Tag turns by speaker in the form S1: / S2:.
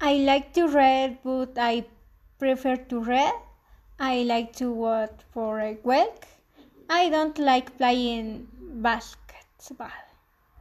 S1: I like to read, but I prefer to read. I like to watch for a week. I don't like playing basketball.